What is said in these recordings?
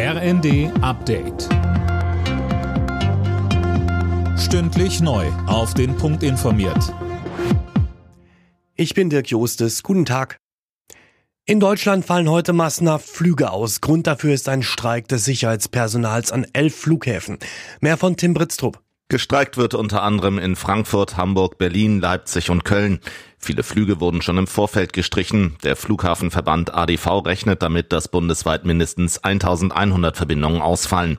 RND Update. Stündlich neu. Auf den Punkt informiert. Ich bin Dirk Jostes. Guten Tag. In Deutschland fallen heute massenhaft Flüge aus. Grund dafür ist ein Streik des Sicherheitspersonals an elf Flughäfen. Mehr von Tim Britztrup. Gestreikt wird unter anderem in Frankfurt, Hamburg, Berlin, Leipzig und Köln. Viele Flüge wurden schon im Vorfeld gestrichen. Der Flughafenverband ADV rechnet damit, dass bundesweit mindestens 1100 Verbindungen ausfallen.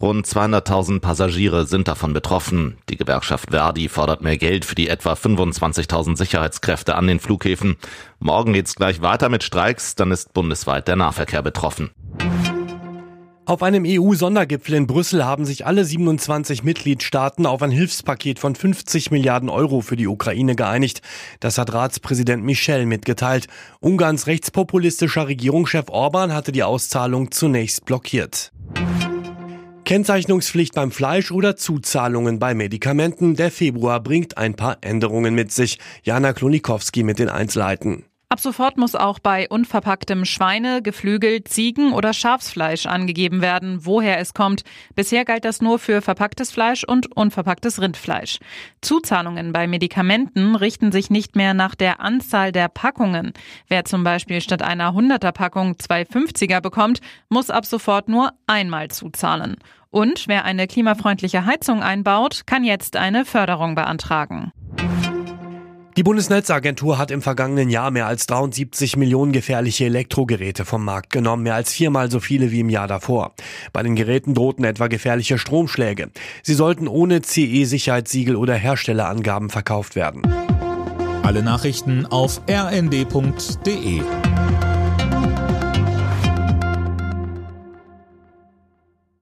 Rund 200.000 Passagiere sind davon betroffen. Die Gewerkschaft Verdi fordert mehr Geld für die etwa 25.000 Sicherheitskräfte an den Flughäfen. Morgen geht's gleich weiter mit Streiks, dann ist bundesweit der Nahverkehr betroffen. Auf einem EU-Sondergipfel in Brüssel haben sich alle 27 Mitgliedstaaten auf ein Hilfspaket von 50 Milliarden Euro für die Ukraine geeinigt. Das hat Ratspräsident Michel mitgeteilt. Ungarns rechtspopulistischer Regierungschef Orban hatte die Auszahlung zunächst blockiert. Kennzeichnungspflicht beim Fleisch oder Zuzahlungen bei Medikamenten. Der Februar bringt ein paar Änderungen mit sich. Jana Klonikowski mit den Einzelheiten. Ab sofort muss auch bei unverpacktem Schweine, Geflügel, Ziegen oder Schafsfleisch angegeben werden, woher es kommt. Bisher galt das nur für verpacktes Fleisch und unverpacktes Rindfleisch. Zuzahlungen bei Medikamenten richten sich nicht mehr nach der Anzahl der Packungen. Wer zum Beispiel statt einer 100er Packung zwei 50er bekommt, muss ab sofort nur einmal zuzahlen. Und wer eine klimafreundliche Heizung einbaut, kann jetzt eine Förderung beantragen. Die Bundesnetzagentur hat im vergangenen Jahr mehr als 73 Millionen gefährliche Elektrogeräte vom Markt genommen, mehr als viermal so viele wie im Jahr davor. Bei den Geräten drohten etwa gefährliche Stromschläge. Sie sollten ohne CE-Sicherheitssiegel oder Herstellerangaben verkauft werden. Alle Nachrichten auf rnd.de